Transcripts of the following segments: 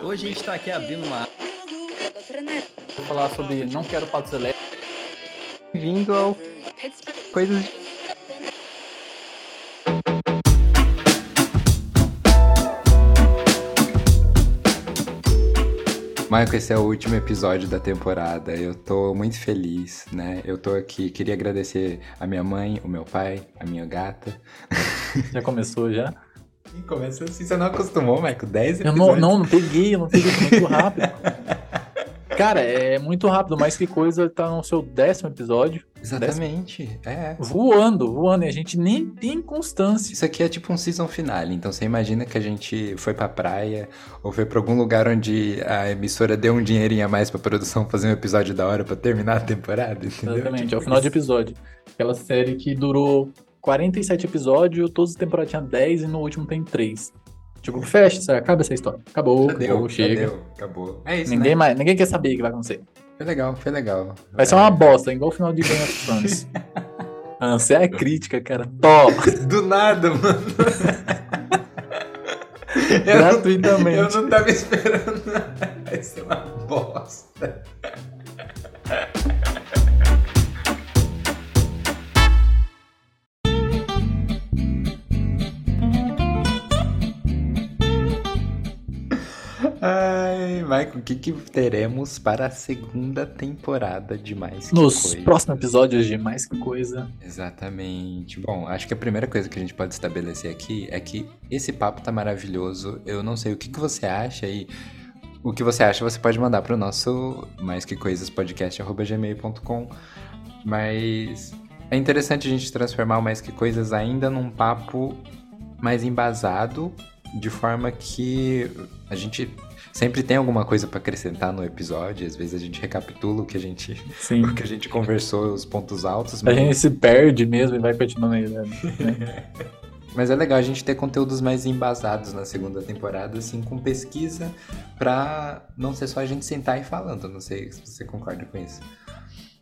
Hoje a gente está aqui abrindo uma. Vou falar sobre não quero patos elétricos. Vindo ao coisas de Michael, esse é o último episódio da temporada. Eu tô muito feliz, né? Eu tô aqui, queria agradecer a minha mãe, o meu pai, a minha gata. Já começou já? E começou assim, você não acostumou, Michael? 10 Eu episódios. não, não, não peguei, eu não peguei muito rápido. Cara, é muito rápido, mais que coisa tá no seu décimo episódio. Exatamente, é. Voando, voando, e a gente nem tem constância. Isso aqui é tipo um season finale, então você imagina que a gente foi pra praia ou foi pra algum lugar onde a emissora deu um dinheirinho a mais pra produção fazer um episódio da hora pra terminar a temporada, entendeu? Exatamente, Tipo é o final de isso. episódio. Aquela série que durou 47 episódios, todas as temporadas tinham 10 e no último tem 3. Tipo, fecha, acaba essa história. Acabou, Já deu, acabou, já chega. deu, acabou. É isso, Ninguém, né? mais, ninguém quer saber o que vai acontecer. Foi legal, foi legal. Vai ser uma bosta, igual o final de Game of Thrones. Ah, Você é crítica, cara. Tó, Do nada, mano. Eu não, gratuitamente. eu não tava esperando. Vai ser uma bosta. Michael, o que, que teremos para a segunda temporada de Mais Que Nos Coisa? próximos episódios de Mais Que Coisa. Exatamente. Bom, acho que a primeira coisa que a gente pode estabelecer aqui é que esse papo tá maravilhoso. Eu não sei o que, que você acha e o que você acha você pode mandar pro nosso mais que coisas podcast@gmail.com. Mas é interessante a gente transformar o mais que coisas ainda num papo mais embasado, de forma que a gente sempre tem alguma coisa para acrescentar no episódio, às vezes a gente recapitula o que a gente Sim. o que a gente conversou, os pontos altos, A mas, gente se perde mesmo e vai continuando aí. Né? mas é legal a gente ter conteúdos mais embasados na segunda temporada, assim, com pesquisa, pra não ser só a gente sentar e falando. Não sei se você concorda com isso.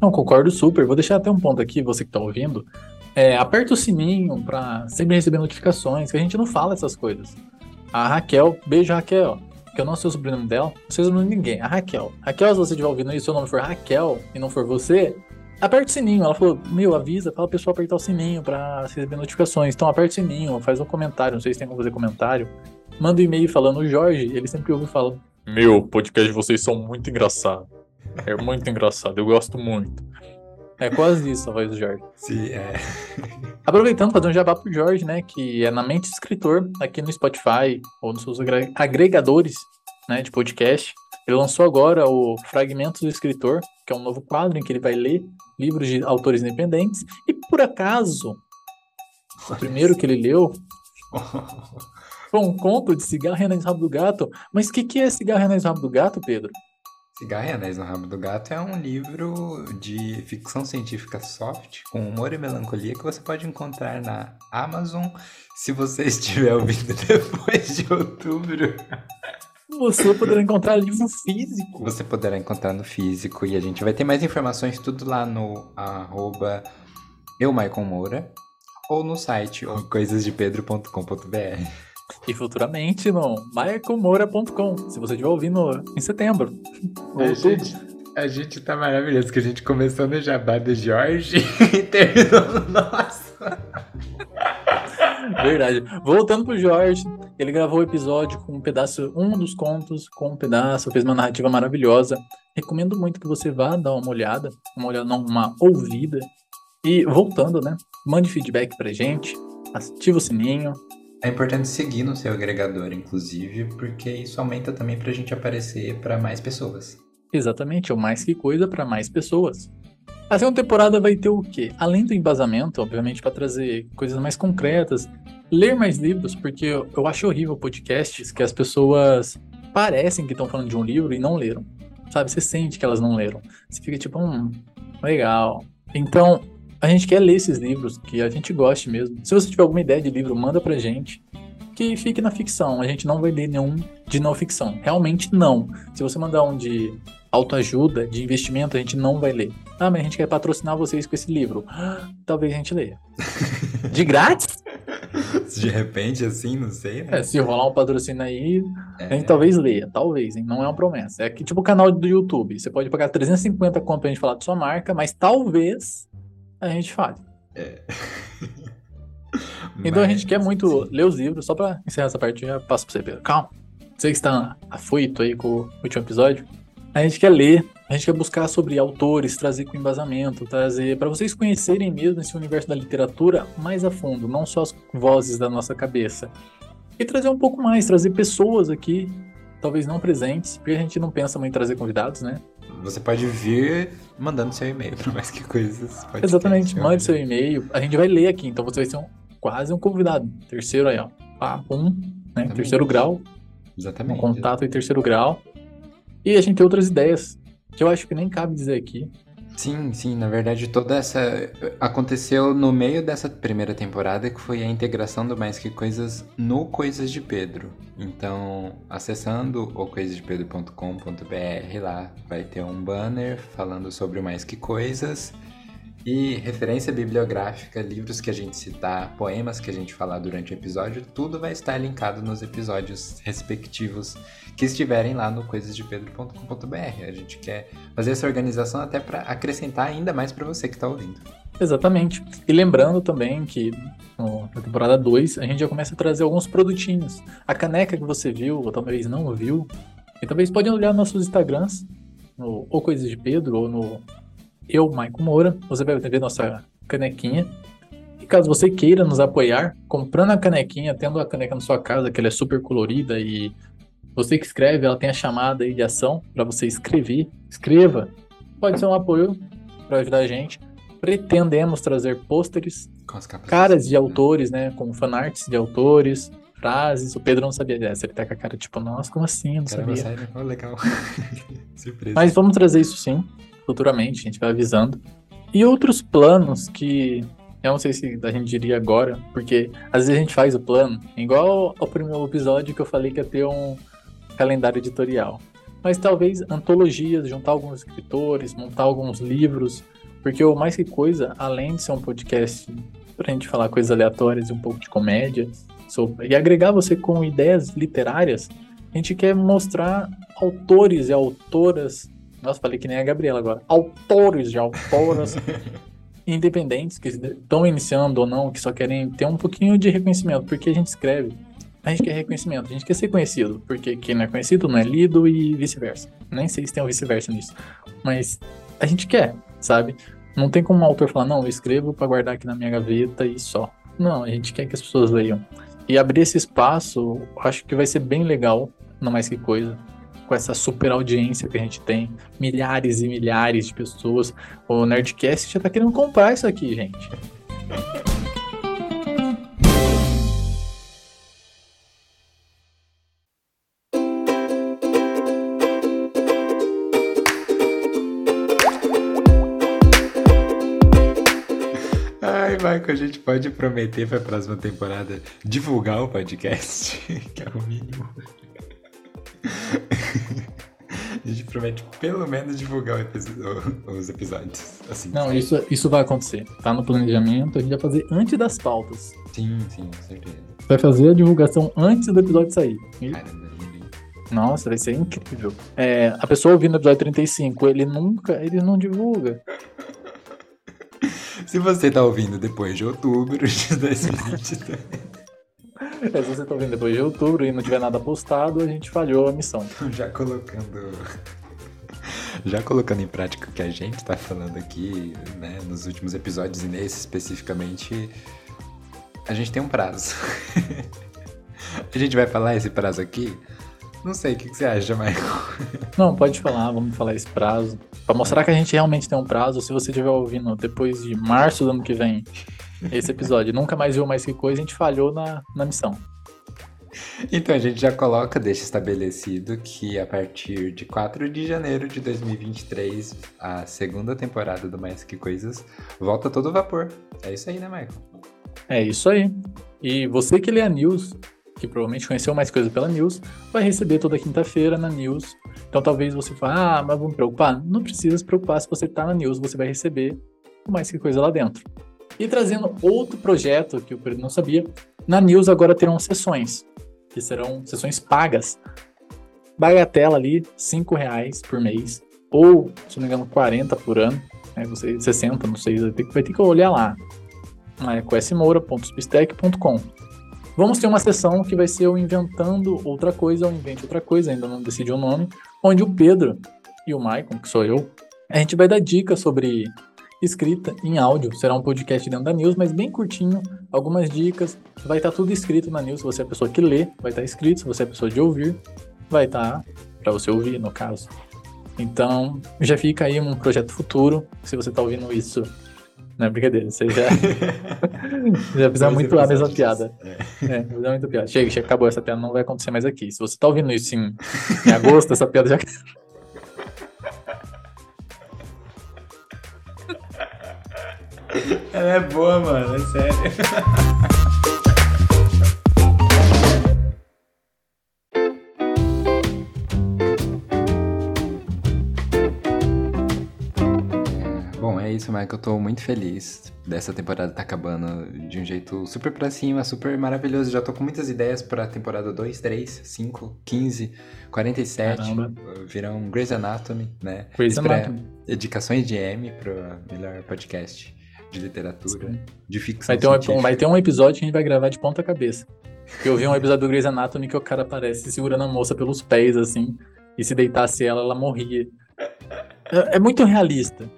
Não, concordo super. Vou deixar até um ponto aqui, você que tá ouvindo. É, aperta o sininho pra sempre receber notificações, que a gente não fala essas coisas. A Raquel, beijo Raquel, que eu não sei o sobrenome dela, não sei o sobrenome de ninguém, a Raquel. Raquel, se você estiver ouvindo isso, seu nome for Raquel e não for você, aperta o sininho. Ela falou, meu, avisa, fala pro pessoal apertar o sininho pra receber notificações. Então aperta o sininho, faz um comentário, não sei se tem como fazer comentário. Manda um e-mail falando, o Jorge, ele sempre ouve e fala, meu, podcast de vocês são muito engraçados. É muito engraçado, eu gosto muito. É quase isso a voz do Jorge. Sim, é. Aproveitando, fazer um jabá pro Jorge, né? Que é na Mente Escritor, aqui no Spotify ou nos seus agre- agregadores né, de podcast. Ele lançou agora o Fragmentos do Escritor, que é um novo quadro em que ele vai ler livros de autores independentes. E por acaso, o primeiro que ele leu foi um conto de cigarro e no rabo do gato. Mas o que, que é cigarro e no rabo do gato, Pedro? Cigarro e Anéis no Rabo do Gato é um livro de ficção científica soft, com humor e melancolia, que você pode encontrar na Amazon se você estiver ouvindo depois de outubro. Você poderá encontrar livro físico. Você poderá encontrar no físico e a gente vai ter mais informações tudo lá no arroba eu, Moura, ou no site coisasdepedro.com.br. E futuramente no michaelmoura.com, se você estiver ouvindo em setembro. Ou A outubro. gente, a gente tá maravilhoso, que a gente começou no jabá do Jorge e terminou no nosso. Verdade. Voltando pro Jorge, ele gravou o episódio com um pedaço, um dos contos com um pedaço, fez uma narrativa maravilhosa. Recomendo muito que você vá dar uma olhada, uma olhada, não, uma ouvida. E voltando, né? Mande feedback pra gente, ativa o sininho. É importante seguir no seu agregador, inclusive, porque isso aumenta também pra gente aparecer pra mais pessoas. Exatamente, é o mais que coisa para mais pessoas. A segunda temporada vai ter o quê? Além do embasamento, obviamente, para trazer coisas mais concretas, ler mais livros, porque eu, eu acho horrível podcasts que as pessoas parecem que estão falando de um livro e não leram. Sabe? Você sente que elas não leram. Você fica tipo, hum, legal. Então, a gente quer ler esses livros que a gente goste mesmo. Se você tiver alguma ideia de livro, manda pra gente. Que fique na ficção. A gente não vai ler nenhum de não ficção. Realmente não. Se você mandar um de autoajuda, de investimento, a gente não vai ler. Ah, mas a gente quer patrocinar vocês com esse livro. Ah, Talvez a gente leia. De grátis? de repente, assim, não sei. Né? É, se rolar um patrocínio aí, é. a gente talvez leia, talvez, hein? não é uma promessa. É que tipo o canal do YouTube, você pode pagar 350 conto pra gente falar de sua marca, mas talvez a gente fale. É. então mas, a gente quer muito ler os livros, só pra encerrar essa parte, já passo pra você, Pedro. Calma. Você que está afoito aí com o último episódio, a gente quer ler, a gente quer buscar sobre autores, trazer com embasamento, trazer para vocês conhecerem mesmo esse universo da literatura mais a fundo, não só as vozes da nossa cabeça. E trazer um pouco mais, trazer pessoas aqui, talvez não presentes, porque a gente não pensa muito em trazer convidados, né? Você pode vir mandando seu e-mail para mais que coisas. Exatamente, mande seu e-mail. A gente vai ler aqui, então você vai ser um, quase um convidado. Terceiro aí, ó. Pá, um, né? Terceiro grau. Exatamente. Um contato em terceiro grau. E a gente tem outras ideias que eu acho que nem cabe dizer aqui. Sim, sim, na verdade toda essa aconteceu no meio dessa primeira temporada que foi a integração do Mais Que Coisas no Coisas de Pedro. Então, acessando o coisasdepedro.com.br lá vai ter um banner falando sobre o Mais Que Coisas e referência bibliográfica, livros que a gente citar, poemas que a gente falar durante o episódio, tudo vai estar linkado nos episódios respectivos que estiverem lá no coisasdepedro.com.br. A gente quer fazer essa organização até para acrescentar ainda mais para você que está ouvindo. Exatamente. E lembrando também que no, na temporada 2 a gente já começa a trazer alguns produtinhos. A caneca que você viu, ou talvez não viu, e talvez pode olhar nossos Instagrams, no ou Coisas de Pedro, ou no eu, Maicon Moura. Você vai ver nossa canequinha. E caso você queira nos apoiar, comprando a canequinha, tendo a caneca na sua casa, que ela é super colorida e você que escreve, ela tem a chamada aí de ação para você escrever. Escreva. Pode ser um apoio para ajudar a gente. Pretendemos trazer pôsteres, caras de autores, né? Com fanarts de autores, frases. O Pedro não sabia dessa. Ele tá com a cara tipo, nossa, como assim? Eu não Caramba, sabia. Sério? Oh, legal. Surpresa. Mas vamos trazer isso sim futuramente, a gente vai avisando. E outros planos que eu não sei se a gente diria agora, porque às vezes a gente faz o plano, igual ao primeiro episódio que eu falei que ia ter um calendário editorial. Mas talvez antologias, juntar alguns escritores, montar alguns livros, porque o Mais Que Coisa, além de ser um podcast pra gente falar coisas aleatórias e um pouco de comédia, sobre, e agregar você com ideias literárias, a gente quer mostrar autores e autoras nossa, falei que nem a Gabriela agora. Autores de autoras independentes que estão iniciando ou não, que só querem ter um pouquinho de reconhecimento, porque a gente escreve. A gente quer reconhecimento, a gente quer ser conhecido, porque quem não é conhecido não é lido e vice-versa. Nem sei se tem um vice-versa nisso, mas a gente quer, sabe? Não tem como um autor falar, não, eu escrevo para guardar aqui na minha gaveta e só. Não, a gente quer que as pessoas leiam. E abrir esse espaço, acho que vai ser bem legal, não mais que coisa com essa super audiência que a gente tem, milhares e milhares de pessoas. O Nerdcast já tá querendo comprar isso aqui, gente. Michael, a gente pode prometer para a próxima temporada divulgar o podcast, que é o mínimo. A gente promete pelo menos divulgar os episódios. Assim, Não, isso, isso vai acontecer. Tá no planejamento, a gente vai fazer antes das pautas. Sim, sim, com certeza. Vai fazer a divulgação antes do episódio sair. E... Caramba, nossa, vai ser incrível. É, a pessoa ouvindo o episódio 35, ele nunca, ele não divulga. Se você tá ouvindo depois de outubro de 2023. Se você tá vendo depois de outubro e não tiver nada postado, a gente falhou a missão. Já colocando. Já colocando em prática o que a gente está falando aqui, né, nos últimos episódios e nesse especificamente, a gente tem um prazo. a gente vai falar esse prazo aqui? Não sei, o que, que você acha, Michael? Não, pode falar, vamos falar esse prazo. Pra mostrar que a gente realmente tem um prazo, se você estiver ouvindo depois de março do ano que vem, esse episódio. Nunca mais viu mais que coisa, a gente falhou na, na missão. Então a gente já coloca, deixa estabelecido que a partir de 4 de janeiro de 2023, a segunda temporada do Mais Que Coisas volta todo vapor. É isso aí, né, Michael? É isso aí. E você que lê a news, que provavelmente conheceu mais coisa pela news, vai receber toda quinta-feira na news. Então talvez você fale, ah, mas vou me preocupar. Não precisa se preocupar, se você tá na news, você vai receber mais que coisa lá dentro. E trazendo outro projeto que o Pedro não sabia, Na News agora terão sessões, que serão sessões pagas. Bagatela ali, 5 reais por mês, ou, se não me engano, 40 por ano, né, você, 60, não sei, vai ter, vai ter que olhar lá. É quesimoura.spistec.com. Vamos ter uma sessão que vai ser o Inventando Outra Coisa ou Invente Outra Coisa, ainda não decidi o nome, onde o Pedro e o Maicon, que sou eu, a gente vai dar dicas sobre escrita em áudio. Será um podcast dentro da News, mas bem curtinho, algumas dicas. Vai estar tudo escrito na News. Se você é a pessoa que lê, vai estar escrito. Se você é a pessoa de ouvir, vai estar para você ouvir, no caso. Então, já fica aí um projeto futuro. Se você está ouvindo isso não é brincadeira, você já. já fizeram muito a mesma piada. É, é fizeram muito piada. Chega, chega, acabou essa piada, não vai acontecer mais aqui. Se você tá ouvindo isso em, em agosto, essa piada já. Ela é boa, mano, é sério. isso, Michael. Eu tô muito feliz dessa temporada tá acabando de um jeito super pra cima, super maravilhoso. Já tô com muitas ideias pra temporada 2, 3, 5, 15, 47. Caramba. Virão Grey's Anatomy, né? Grey's Anatomy. Dedicações de M pro melhor podcast de literatura, Sim. de ficção vai ter, um, vai ter um episódio que a gente vai gravar de ponta cabeça. Eu vi um episódio do Grey's Anatomy que o cara aparece segurando a moça pelos pés, assim, e se deitasse ela, ela morria. É, é muito realista.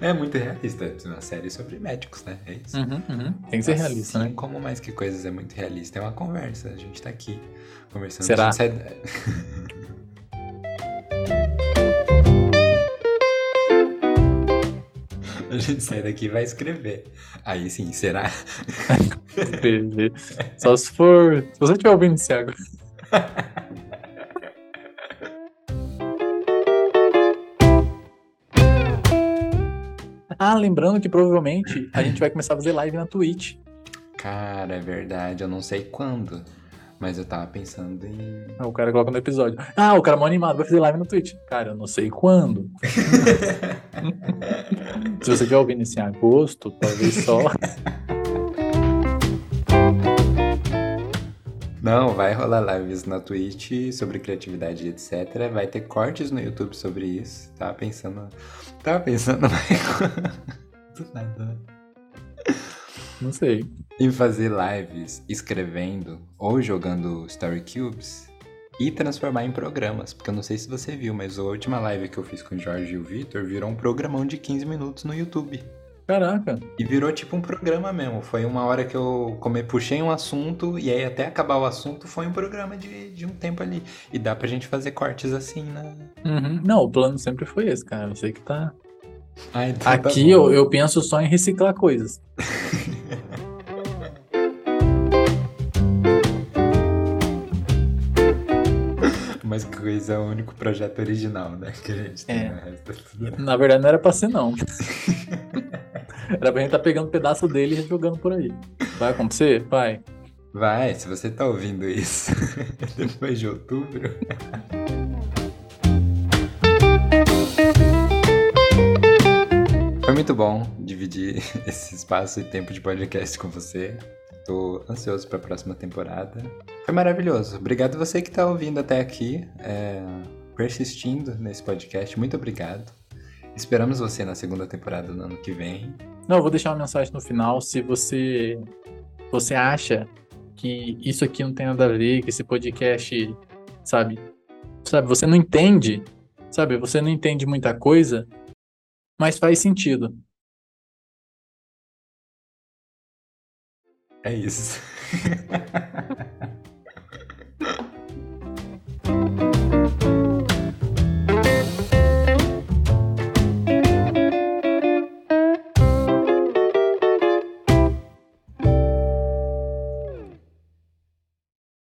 É muito realista. Uma série sobre médicos, né? É isso. Uhum, uhum. Tem que ser assim, realista, né? Como mais que coisas é muito realista. É uma conversa. A gente tá aqui conversando. Será? A gente, sai... a gente sai daqui e vai escrever. Aí sim, será? escrever. Só se for. Se você estiver ouvindo isso agora. Ah, lembrando que provavelmente a gente vai começar a fazer live na Twitch. Cara, é verdade. Eu não sei quando. Mas eu tava pensando em. Ah, o cara coloca no episódio. Ah, o cara é mó animado, vai fazer live na Twitch. Cara, eu não sei quando. Se você estiver ouvindo isso em agosto, talvez só. Não, vai rolar lives na Twitch sobre criatividade e etc. Vai ter cortes no YouTube sobre isso. Tava pensando. Tava pensando, Do nada. Não sei. Em fazer lives escrevendo ou jogando Story Cubes e transformar em programas. Porque eu não sei se você viu, mas a última live que eu fiz com o Jorge e o Vitor virou um programão de 15 minutos no YouTube. Caraca. E virou tipo um programa mesmo. Foi uma hora que eu come, puxei um assunto e aí até acabar o assunto foi um programa de, de um tempo ali. E dá pra gente fazer cortes assim, né? Uhum. Não, o plano sempre foi esse, cara. Sei que tá. Ah, então tá Aqui tá eu, eu penso só em reciclar coisas. Mas coisa é o único projeto original, né? Que a gente tem. É. Na verdade, não era pra ser, não. Era pra gente tá pegando um pedaço dele e jogando por aí. Vai acontecer? Vai. Vai, se você tá ouvindo isso depois de outubro. Foi muito bom dividir esse espaço e tempo de podcast com você. Tô ansioso para a próxima temporada. Foi maravilhoso. Obrigado você que tá ouvindo até aqui, é, persistindo nesse podcast. Muito obrigado. Esperamos você na segunda temporada do ano que vem. Não, eu vou deixar uma mensagem no final. Se você você acha que isso aqui não tem nada a ver, que esse podcast, sabe, sabe, você não entende, sabe, você não entende muita coisa, mas faz sentido. É isso.